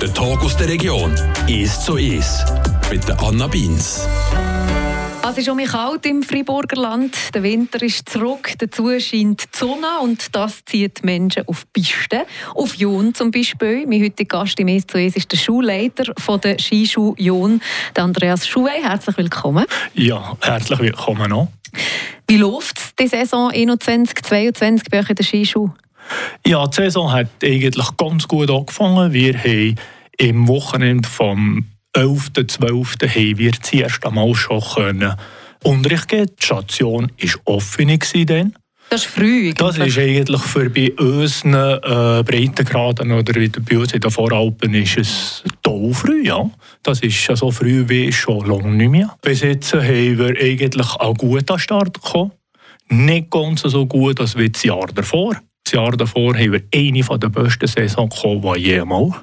Der Tag aus der Region ist so ist mit der Anna Beins. Es ist um mich kalt im Friburger Land. Der Winter ist zurück. Dazu scheint die Sonne und das zieht Menschen auf Pisten. Auf Jon zum Beispiel. Mein heutiger Gast im «Es zu Es» ist der Schulleiter von der Skischuh Jon, Andreas Schuhe. Herzlich willkommen. Ja, herzlich willkommen noch. Wie läuft es die Saison 2021 bei euch in der Skischuh? Ja, die Saison hat eigentlich ganz gut angefangen. Wir haben im Wochenende vom 11.12. haben wir das erste Mal schon können Unterricht geben. Die Station war offen. Dann. Das ist früh. Eigentlich. Das ist eigentlich für bei unseren äh, Breitengraden oder wie bei uns in den Voralpen ist es toll früh, ja. Das ist so früh wie schon lange nicht mehr. Bis jetzt haben wir eigentlich auch gut an den Start gekommen. Nicht ganz so gut als wie das Jahr davor. Das Jahr davor haben wir eine der besten Saisons gekommen, die jemals.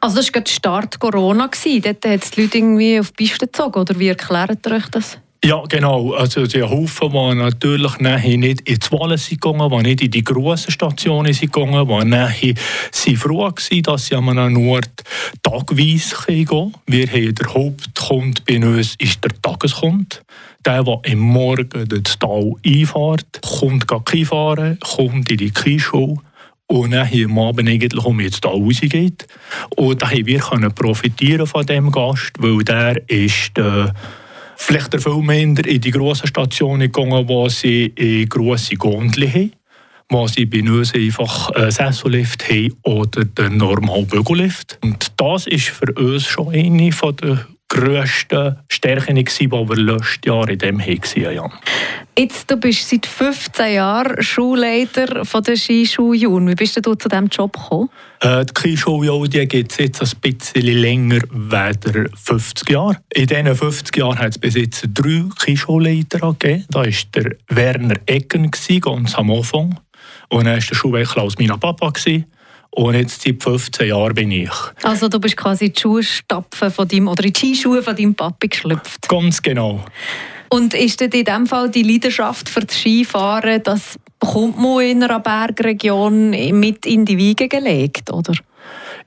Also das war der Start Corona. Dort hat es die Leute irgendwie auf die Piste gezogen, oder wie erklärt ihr euch das? Ja, genau. Also die Haufen, die natürlich nachher nicht in die Wahlen sind gegangen, die nicht in die grossen Stationen sind gegangen, die nachher sind froh waren, dass sie an einem Ort tagweise gehen können. Wir haben der Hauptkund bei uns ist der Tageskund. Der, der im Morgen das Tal einfahrt, kommt fahren, kommt in die Kischule und dann hier am Abend eigentlich um jetzt da rausgeht. Und da haben wir können profitieren von dem Gast, weil der ist äh, vielleicht viel minder in die grossen Stationen gegangen, wo sie in grosse Gondeln haben wo sie bei uns einfach einen Sessellift haben oder den normalen Bügellift. Und das ist für uns schon eine der grössten Stärken, die wir letztes Jahr in dem hatten. Ja. Jetzt, du bist seit 15 Jahren Schulleiter von der Skischule Wie bist du zu diesem Job gekommen? Äh, die Skischule gibt es jetzt ein bisschen länger als 50 Jahre. In diesen 50 Jahren hat es bis jetzt drei Skischulleiter gegeben. Da war der Werner Ecken ganz am Anfang. Und dann war der Schulwechsel aus meinem Papa. Gewesen. Und jetzt seit 15 Jahren bin ich. Also du bist quasi in die Schuhstapfen von deinem, oder in die Skischuhe von deinem Papi geschlüpft. Ganz genau. Und ist denn in diesem Fall die Leidenschaft für das Skifahren, das bekommt man in einer Bergregion mit in die Wiege gelegt, oder?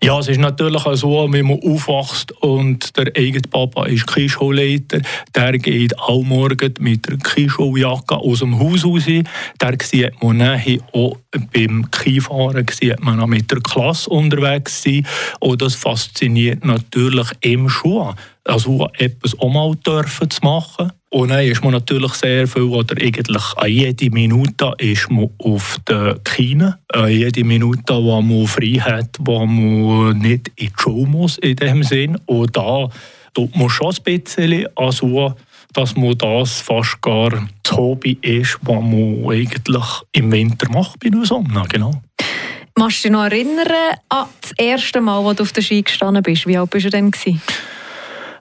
Ja, es ist natürlich auch so, wenn man aufwächst und der eigene Papa ist Kischulleiter, der geht auch morgen mit der Kischuljacke aus dem Haus raus. Der sieht man nachher auch beim Skifahren sieht man auch mit der Klasse unterwegs sein. Und das fasziniert natürlich im Schuh. Also etwas auch mal dürfen zu machen. Und dann ist man natürlich sehr viel, oder eigentlich an jede Minute ist man auf der Kine. An jede Minute, wo man frei hat, wo man nicht in die Schule muss, in dem Sinn. Und da tut man schon ein bisschen also, dass man das fast gar das Hobby ist, was man eigentlich im Winter macht bei Sonne. Genau. Machst du dich noch erinnern an das erste Mal, als du auf der Ski gestanden bist? Wie alt bist du denn?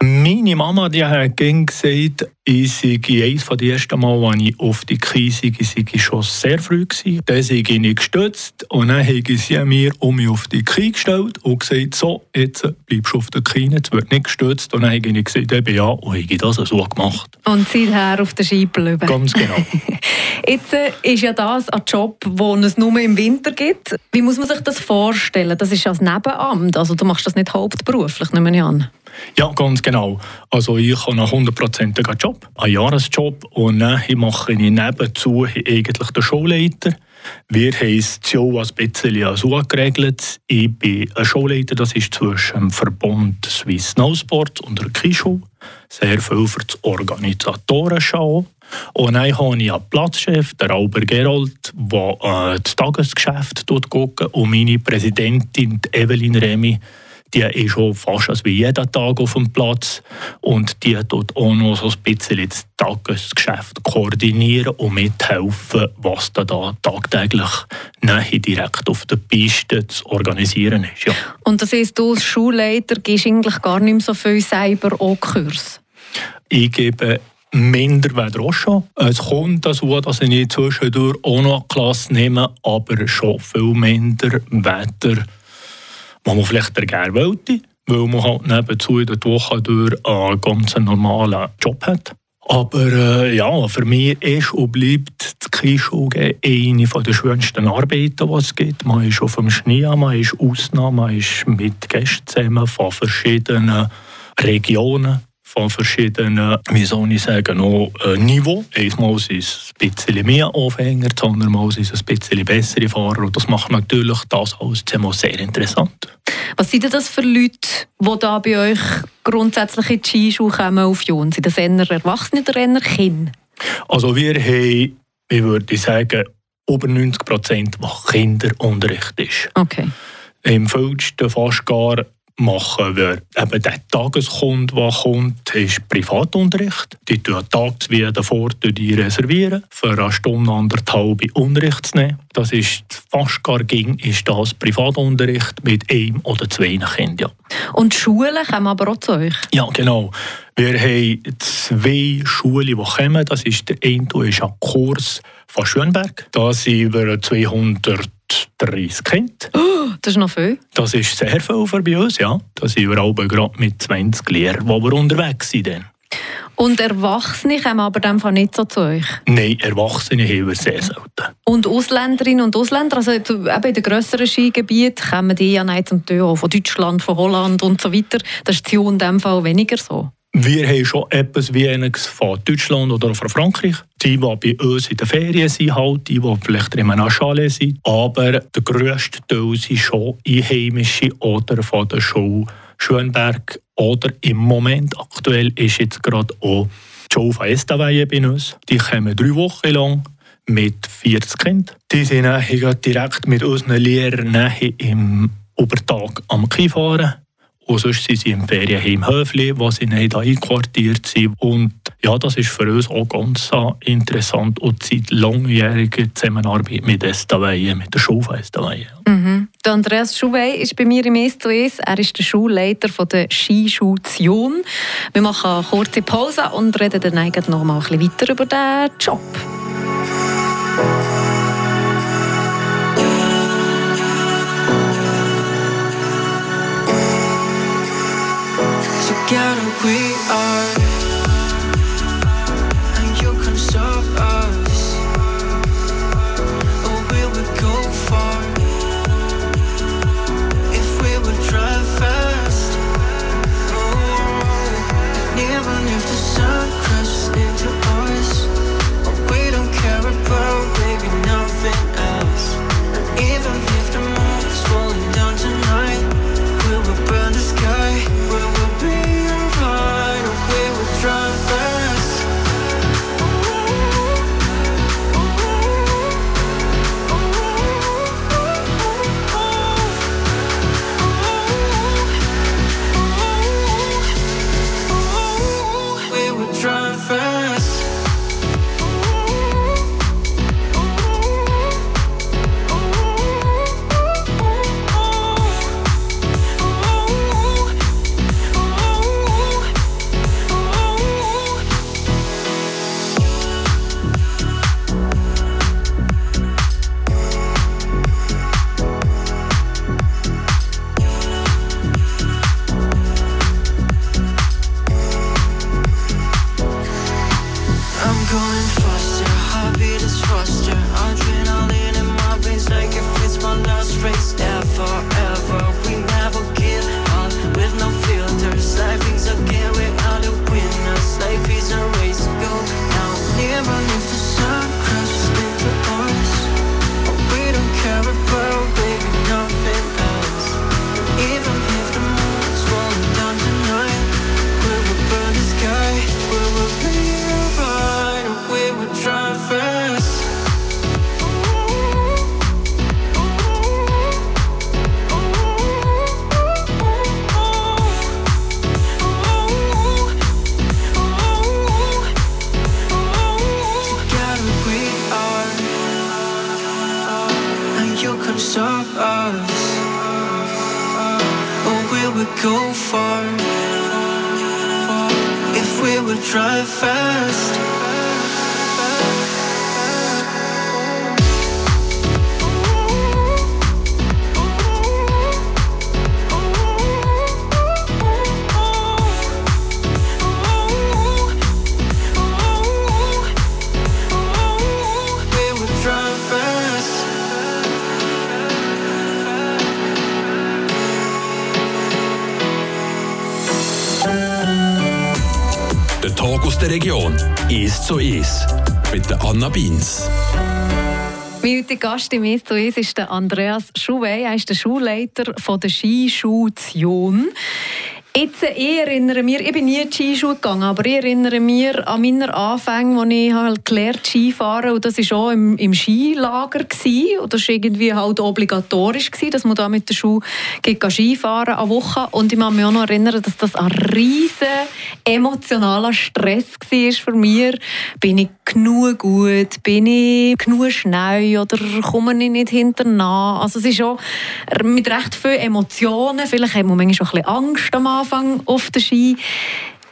Meine Mama die hat gesagt, ich sei eines von den ersten Mal, als ich auf die Krise sei, sei schon sehr früh gewesen. Dann sei ich nicht gestützt und dann habe sie mir um mich auf die Knie gestellt und gesagt, so, jetzt bleibst du auf der Knie, jetzt wird nicht gestützt. Und dann habe ich gesagt, eben ja, und habe das so gemacht. Und seither auf der Ski bleiben. Ganz genau. jetzt äh, ist ja das ein Job, den es nur im Winter gibt. Wie muss man sich das vorstellen? Das ist als Nebenamt, also du machst das nicht hauptberuflich, nehme ich an. Ja, ganz genau. Also ich habe einen hundertprozentigen Job, einen Jahresjob und dann mache ich nebenzu eigentlich den Schulleiter. Wir haben es so ein bisschen so geregelt. Ich bin ein Schulleiter, das ist zwischen dem Verbund Swiss Snowsport und der Kischule. Sehr viel für das Organisatorenschau. Und dann habe ich einen Platzchef, der Albert Gerold, der äh, das Tagesgeschäft guckt und meine Präsidentin Evelyn Remy die ist schon fast als wie jeden Tag auf dem Platz und die tut auch noch so ein bisschen das Tagesgeschäft koordinieren und mithelfen, was da, da tagtäglich nachher direkt auf der Piste zu organisieren ist. Ja. Und das heißt, du als Schulleiter gibst eigentlich gar nicht mehr so viel selber auch Kurs? Ich gebe minder weder auch schon. Es kommt dazu, dass ich zwischendurch auch noch eine Klasse nehme, aber schon viel minder weder was man vielleicht gerne wollte, weil man halt nebenzu in der Woche durch einen ganz normalen Job hat. Aber äh, ja, für mich ist und bleibt das Skischule eine der schönsten Arbeiten, die es gibt. Man ist auf dem Schnee, man ist Ausnahme, man ist mit Gästen zusammen von verschiedenen Regionen von verschiedenen, wie soll ich sagen, noch, äh, Niveau. Einmal sind es ein bisschen mehr Aufhänger, andermal sind es ein bisschen bessere Fahrer. Und das macht natürlich das alles zusammen sehr interessant. Was sind denn das für Leute, die da bei euch grundsätzlich in die Skischuhe kommen auf Jon? Sind das eher Erwachsene oder eher Kinder? Also wir haben, ich würde sagen, über 90 Prozent, was Kinderunterricht ist. Okay. Im vollsten fast gar machen wir eben der Tageskunde, der kommt, ist Privatunterricht. Die tun tags wie davor die reservieren, für eine Stunde, anderthalb Unterricht zu nehmen. Das ist fast gar ging, ist das Privatunterricht mit einem oder zwei Kindern. Ja. Und Schulen kommen aber auch zu euch? Ja, genau. Wir haben zwei Schulen, die kommen. Das ist der eine ist ein Kurs von Schönberg. Da sind wir 200 30 Kinder. Oh, das ist noch viel. Das ist sehr viel für bei uns, ja. Da sind wir alle gerade mit 20 Lehrern, wo wir unterwegs sind. Dann. Und Erwachsene kommen aber dem nicht so zu euch? Nein, Erwachsene haben wir sehr selten. Und Ausländerinnen und Ausländer, also eben in den grösseren Skigebieten, kommen die ja nicht zum Teil von Deutschland, von Holland und so weiter. Das ist in dem Fall weniger so. Wir haben schon etwas wie einiges von Deutschland oder von Frankreich. Die, die bei uns in den Ferien sind, halt, die, die vielleicht in einem Chalet sind. Aber der grösste Teil sind schon Einheimische oder von der Schule Schönberg. Oder im Moment aktuell ist jetzt gerade auch die Schule von Estavayer bei uns. Die kommen drei Wochen lang mit 40 Kindern. Die sind direkt mit unseren Lehrern im Übertag am Skifahren und sonst sind sie im Ferienheim Höfli, wo sie nicht einquartiert sind. Und ja, das ist für uns auch ganz interessant und seit langjähriger Zusammenarbeit mit Estavayer, mit der Schule von. Mhm. Andreas Schouwey ist bei mir im S2S. Er ist der Schulleiter der Skischule Zion. Wir machen eine kurze Pause und reden dann noch mal ein bisschen weiter über diesen Job. We are drive fast. Talk der Region. «Ist zu ist» mit der Anna Beins. Mein heutiger Gast im «Ist zu ist» ist der Andreas Schuwe. Er ist der Schulleiter von der Skischule Zion. Jetzt, ich erinnere mich, ich bin nie Skischule gegangen, aber ich erinnere mich an meine Anfänge, als ich halt gelernt Skifahren und das war auch im, im Skilager gewesen. und das war irgendwie halt obligatorisch gewesen, dass man da mit der Schule geht Skifahren an Woche und ich kann mich auch noch erinnern, dass das ein riesen emotionaler Stress war für mich. Bin ich genug gut? Bin ich genug schnell oder komme ich nicht hinterher? Also es ist auch mit recht vielen Emotionen, vielleicht hat man manchmal auch ein bisschen Angst am Anfang Anfang auf der Ski.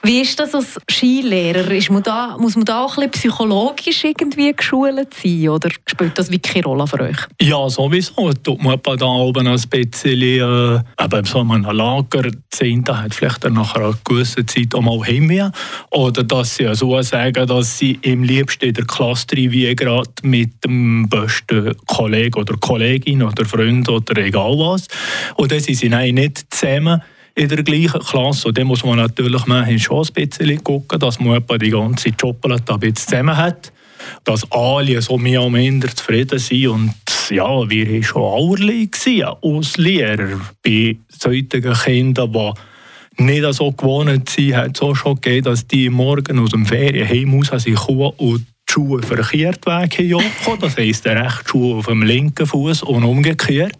Wie ist das als Skilehrer? Ist man da, muss man da auch ein bisschen psychologisch irgendwie geschult sein oder spielt das wirklich eine Rolle für euch? Ja, sowieso. Tut man da oben ein bisschen, äh, eben so einem Lager, Zehnte hat vielleicht dann nach einer gewissen Zeit auch mal Heimweh. Oder dass sie so sagen, dass sie im liebsten in der Klasse wie gerade mit dem besten Kollegen oder Kollegin oder Freund oder egal was. Und dann sind sie nicht zusammen in der gleichen Klasse. Und dann muss man natürlich schon ein bisschen gucken, dass man die ganze Jobbel ein bisschen zusammen hat. Dass alle so mehr oder minder zufrieden sind. Und ja, wir waren schon allerlei als Lehrer bei solchen Kindern, die nicht so gewohnt sind, hat es auch schon gegeben, dass die morgen aus dem Ferienheim raus kommen und die Schuhe verkehrt weg haben. Das heisst, der rechte Schuh auf dem linken Fuß und umgekehrt.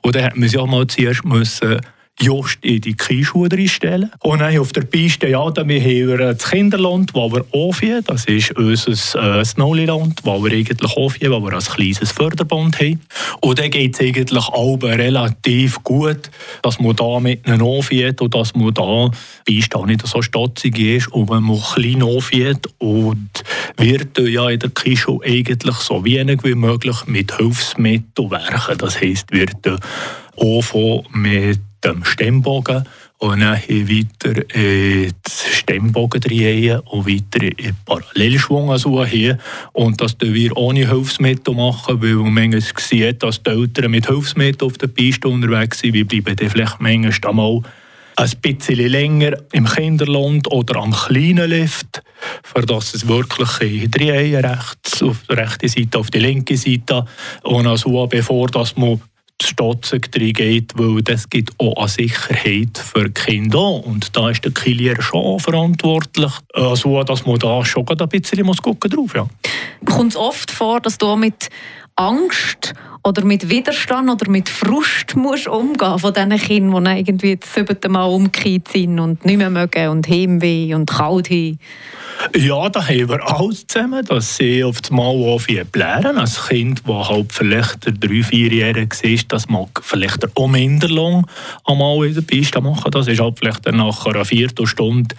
Und dann hat man sich auch mal zuerst müssen just in die Skischuhe reinstellen. Und dann auf der Piste, ja, dann haben wir das Kinderland, wo wir aufheben. Das ist unser äh, Snowliland, wo wir eigentlich aufheben, wo wir ein kleines Förderband haben. Und dann geht es eigentlich auch relativ gut, dass man da mit einem aufhebt und dass man da Piste auch nicht so stotzig ist und man muss klein aufhebt und wird ja in der Skischuhe eigentlich so wenig wie möglich mit Hilfsmitteln werken. Das heisst, wird auch mit dem Stemmbogen und dann weiter in das Stemmbogen drehen und weiter in Parallelschwung suchen. Und das tun wir ohne Hilfsmittel machen, weil man manchmal sieht, dass die Eltern mit Hilfsmitteln auf der Piste unterwegs sind. Wir bleiben dann vielleicht manchmal mal ein bisschen länger im Kinderland oder am kleinen Lift, für das es wirklich drehen, rechts auf der rechten Seite, auf die linke Seite und also bevor dass man Stotzen geht, weil das gibt auch eine Sicherheit für die Kinder. Und da ist der Kilier schon verantwortlich, also, dass man da schon ein bisschen muss gucken drauf ja. Kommt es oft vor, dass du mit Angst oder mit Widerstand oder mit Frust musst umgehen von diesen Kindern, die irgendwie das siebte Mal umgekehrt sind und nicht mehr mögen und Heimweh und kalt haben? Ja, da haben wir alles zusammen, dass sie auf das Mal auch viel lernen. Ein Kind, das halt vielleicht der drei, vierjährig ist, das mag vielleicht auch minder lang einmal in der Piste machen. Das ist halt vielleicht nach einer Viertelstunde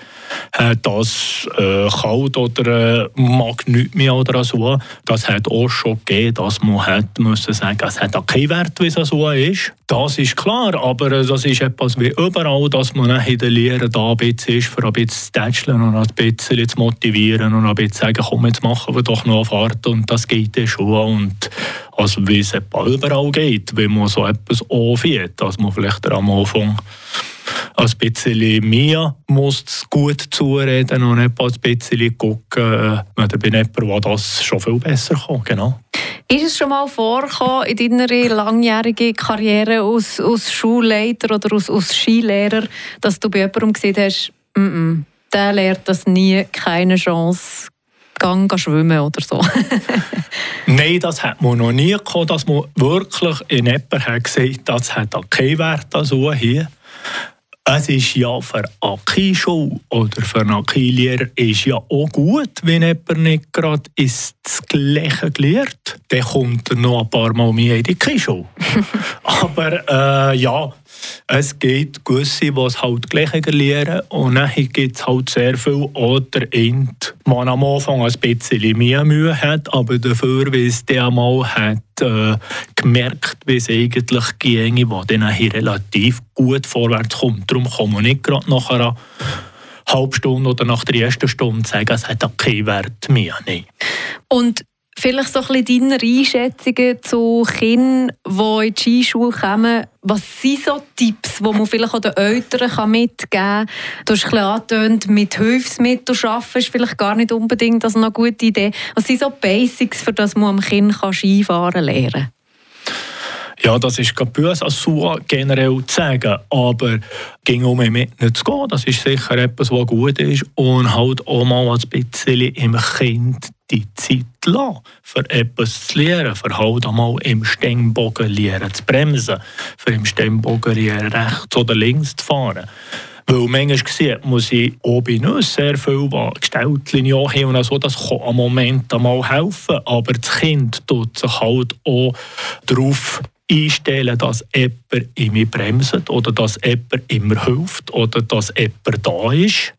das äh, kalt oder äh, mag nichts mehr oder so. Das hat auch schon gegeben, dass man hat müssen sagen, es hat auch keinen Wert, wie es so ist. Das ist klar, aber äh, das ist etwas wie überall, dass man in der Lehre da ein bisschen ist, für ein bisschen zu tätscheln und ein bisschen zu motivieren und ein bisschen sagen, komm, jetzt machen wir doch noch eine Fahrt und das geht dann schon. Und also wie es überall geht, wenn man so etwas anfängt, dass man vielleicht am Anfang ein bisschen mehr muss gut zureden und ein bisschen gucken, wenn bei jemandem, der das schon viel besser kann. Genau. Ist es schon mal vorgekommen in deiner langjährigen Karriere als, als Schulleiter oder als, als Skilehrer, dass du bei jemandem gesehen hast, mm -mm, der lernt das nie, keine Chance, gang schwimmen oder so? Nein, das hat man noch nie gehabt, dass man wirklich in jemanden hat gesagt das hat keinen Wert so hier. Es ist ja für eine Skischule oder für einen Skilehrer ist ja auch gut, wenn jemand nicht gerade das Gleiche lernt. Dann kommt er noch ein paar Mal mehr in die Skischule. Aber äh, ja, es gibt gewisse, die es halt gleich lernen und dann gibt es halt sehr viel oder man am Anfang ein bisschen mehr Mühe hat, aber dafür, wie es der mal hat äh, gemerkt, wie es eigentlich ginge, wo dann relativ gut vorwärts kommt. Darum kann man nicht gerade nach einer halben Stunde oder nach der ersten Stunde sagen, es hat keinen Wert mehr. Nein. Und vielleicht so ein bisschen deine Einschätzungen zu Kindern, die in die Skischule kommen. Was sind so Tipps, die man vielleicht auch den Eltern mitgeben kann? Du hast ein bisschen angetönt, mit Hilfsmitteln arbeiten ist vielleicht gar nicht unbedingt eine gute Idee. Was sind so Basics, für das man am Kind Skifahren lernen kann? Ja, das ist gerade böse als so generell zu sagen, aber ging um mich nicht zu gehen, das ist sicher etwas, was gut ist. Und halt auch mal ein bisschen im Kind die Zeit lassen, für etwas zu lernen, für halt einmal im Stemmbogen lernen zu bremsen, für im Stemmbogen lernen, rechts oder links zu fahren. Weil manchmal gesehen, muss ich auch bei uns sehr viel gestellt haben und so, das kann am Moment einmal helfen, aber das Kind tut sich halt auch darauf einstellen, dass jemand mich bremst oder dass jemand immer hilft oder dass jemand da ist.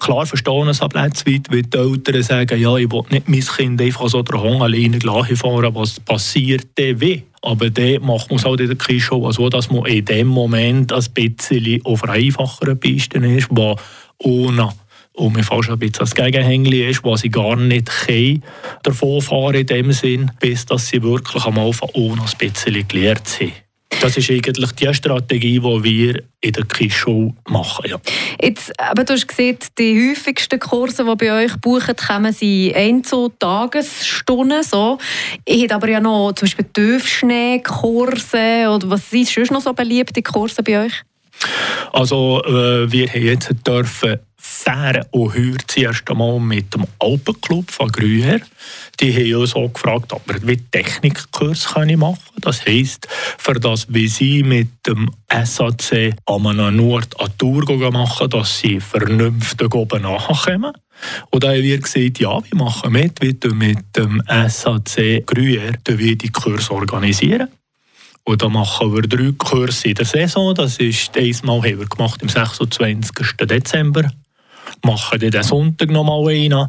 Klar verstehen es aber weit, wie die Eltern sagen, ja, ich will nicht mein Kind einfach so der Hang alleine fahren, was passiert denn wie? Aber dann macht man es halt in der Kiesschule so, dass man in dem Moment ein bisschen auf einer einfacheren Piste ist, wo ohne und mir fast ein bisschen das Gegenhängli ist, was sie gar nicht können, davon fahren in dem Sinn, bis dass sie wirklich einmal von ohne ein bisschen gelernt sind. Das ist eigentlich die Strategie, die wir in der KISS-Schule machen. Ja. Jetzt, aber du hast gesehen, die häufigsten Kurse, die bei euch buchen, kommen sie ein zu Tagesstunden. So. Ich hätte aber ja noch zum Beispiel Tiefschneekurse oder was sind sonst noch so beliebte Kurse bei euch? Also äh, wir haben jetzt dürfen fahren und heuer zuerst einmal mit dem Alpenclub von Grüher. Die haben uns auch gefragt, ob wir einen Technikkurs machen können. Das heisst, für das, wie sie mit dem SAC an einer Nord eine Tour machen, dass sie vernünftig oben nachkommen. Und da haben wir gesagt, ja, wir machen mit, wir mit dem SAC Grüher die Kurs organisieren. Und da machen wir drei Kurse in der Saison. Das ist einmal haben wir gemacht am 26. Dezember. Machen den Sonntag noch mal einen.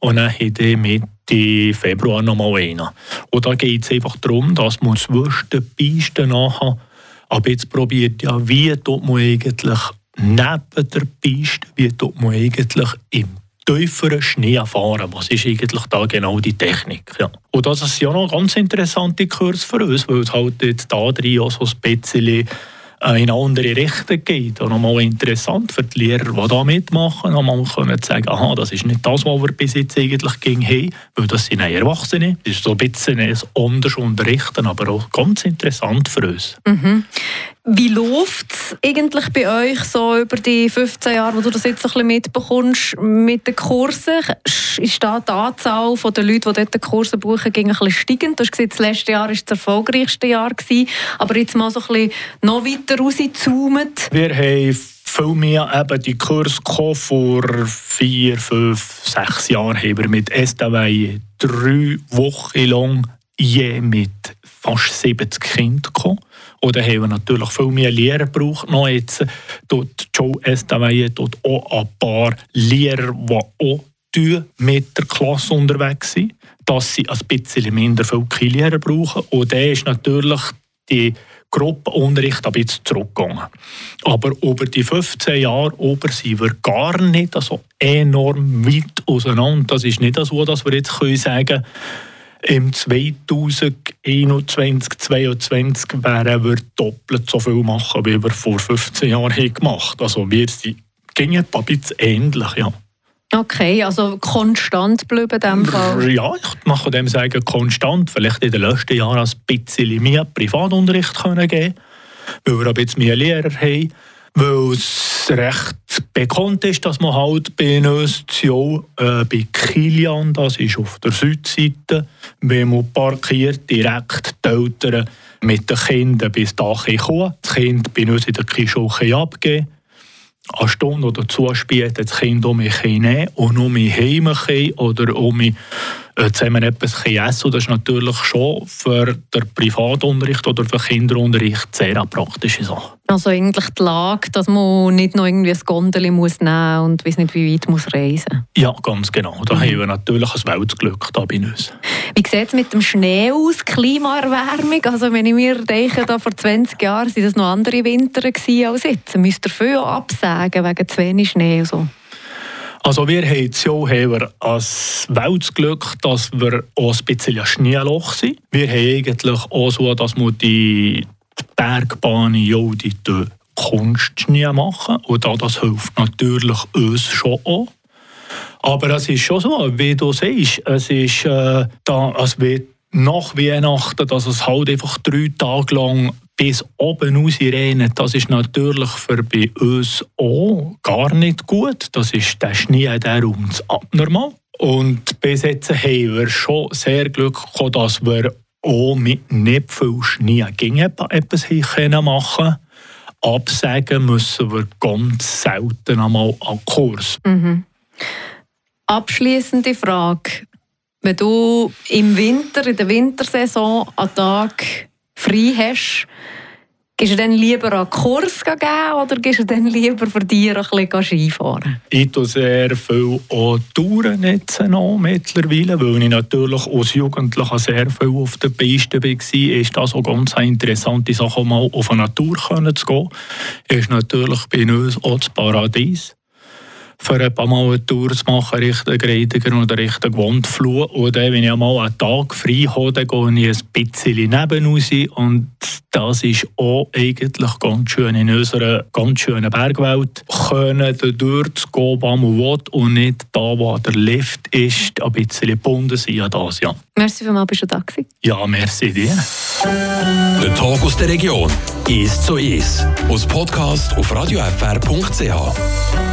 Und dann haben wir Mitte Februar noch mal einen. Und da geht es einfach darum, dass man zwischen den Pisten nachher, aber jetzt probiert ja, wie tut man eigentlich neben der Piste, wie tut man eigentlich im tieferen Schnee fahren. Was ist eigentlich da genau die Technik? Ja. Und das ist ja noch ein ganz interessanter Kurs für uns, weil es halt jetzt da drin auch so ein bisschen in eine andere Richtung geht. Und nochmal interessant für die Lehrer, die da mitmachen, nochmal können sagen, aha, das ist nicht das, was wir bis jetzt eigentlich ging haben, weil das sind Erwachsene. Das ist so ein bisschen ein anders unterrichten, aber auch ganz interessant für uns. Mhm. Wie läuft es eigentlich bei euch so über die 15 Jahre, wo du das jetzt ein bisschen mitbekommst mit den Kursen? Ist da die Anzahl der Leute, die dort Kurse buchen, ein bisschen steigend? Du hast gesagt, das letzte Jahr war das erfolgreichste Jahr. Gewesen, aber jetzt mal so ein bisschen noch weiter rauszoomen. Wir haben viel mehr eben die Kurse vor vier, fünf, sechs Jahren haben wir mit SDW drei Wochen lang je mit fast 70 Kindern gekommen. Oder haben wir natürlich viel mehr Lehrer gebraucht. Noch jetzt dort Joe Estavaye dort auch ein paar Lehrer, die auch mit der Klasse unterwegs sind, dass sie ein bisschen minder viele Lehrer brauchen. Und da ist natürlich die Gruppenunterricht ein bisschen zurückgegangen. Aber über die 15 Jahre ober sind wir gar nicht so enorm weit auseinander. Das ist nicht so, dass wir jetzt sagen können, im 2021, 2022 werden wir doppelt so viel machen, wie wir vor 15 Jahren haben gemacht Also wir sind ein bisschen ähnlich, ja. Okay, also konstant bleiben in diesem Fall? Ja, ich mache dem sagen konstant. Vielleicht in den letzten Jahren ein bisschen mehr Privatunterricht können geben weil wir ein bisschen mehr Lehrer haben weil es recht bekannt ist, dass man halt bei uns äh, bei Kilian, das ist auf der Südseite, wenn man parkiert, direkt die Eltern mit den Kindern bis dahin kommen. Das Kind bei uns in der Kischule abgeben. Eine Stunde oder zwei später das Kind um mich nehmen und um mich heim oder um mich zusammen etwas essen. Das ist natürlich schon für den Privatunterricht oder für den Kinderunterricht sehr eine praktische Sache. Also eigentlich die Lage, dass man nicht noch irgendwie ein Gondel muss nehmen und weiß nicht, wie weit muss reisen Ja, ganz genau. Da mhm. haben wir natürlich ein Weltglück da bei uns. Wie sieht es mit dem Schnee aus, Klimaerwärmung? Also wenn ich mir denke, da vor 20 Jahren waren das noch andere Winter als jetzt. Müsst ihr viel absagen wegen zu wenig Schnee? Und so? Also wir haben ja haben wir als Weltglück, dass wir auch ein bisschen ein Schneeloch sind. Wir haben eigentlich auch so, dass wir die Bergbahnen ja die Kunstschnee machen und das hilft natürlich uns schon auch. Aber es ist schon so, wie du siehst, es ist äh, da, also wie nach Weihnachten, dass es halt einfach drei Tage lang bis oben raus regnet, das ist natürlich für bei uns auch gar nicht gut. Das ist der Schnee, der uns abnormal. Und bis jetzt haben wir schon sehr Glück gehabt, dass wir auch mit nicht viel Schnee gegen etwas machen können. Absagen müssen wir ganz selten einmal an Kurs. Mhm. Abschließende Frage. Wenn du im Winter, in der Wintersaison, einen Tag frei hast, Gehst du dann lieber einen Kurs geben oder gehst du dann lieber für dich ein bisschen Skifahren? Ich tue sehr viel auch Touren jetzt noch mittlerweile, weil ich natürlich als Jugendlicher sehr viel auf der Piste war. Ist das auch ganz eine interessante Sache, mal auf eine Natur zu gehen. Ist natürlich bei uns auch das Paradies für ein paar Mal eine Tour zu machen Richtung Greidiger oder Richtung Wandfluh. Und dann, wenn ich einmal einen Tag frei habe, dann gehe ich ein bisschen neben raus. Und das ist auch eigentlich ganz schön in unserer ganz schönen Bergwelt. Können dort zu gehen, wo man will und nicht da, wo der Lift ist, ein bisschen gebunden sein an das, ja. Merci vielmals, bist du da gewesen? Ja, merci dir. Der Tag aus der Region. Ist so ist. Aus Podcast auf radiofr.ch.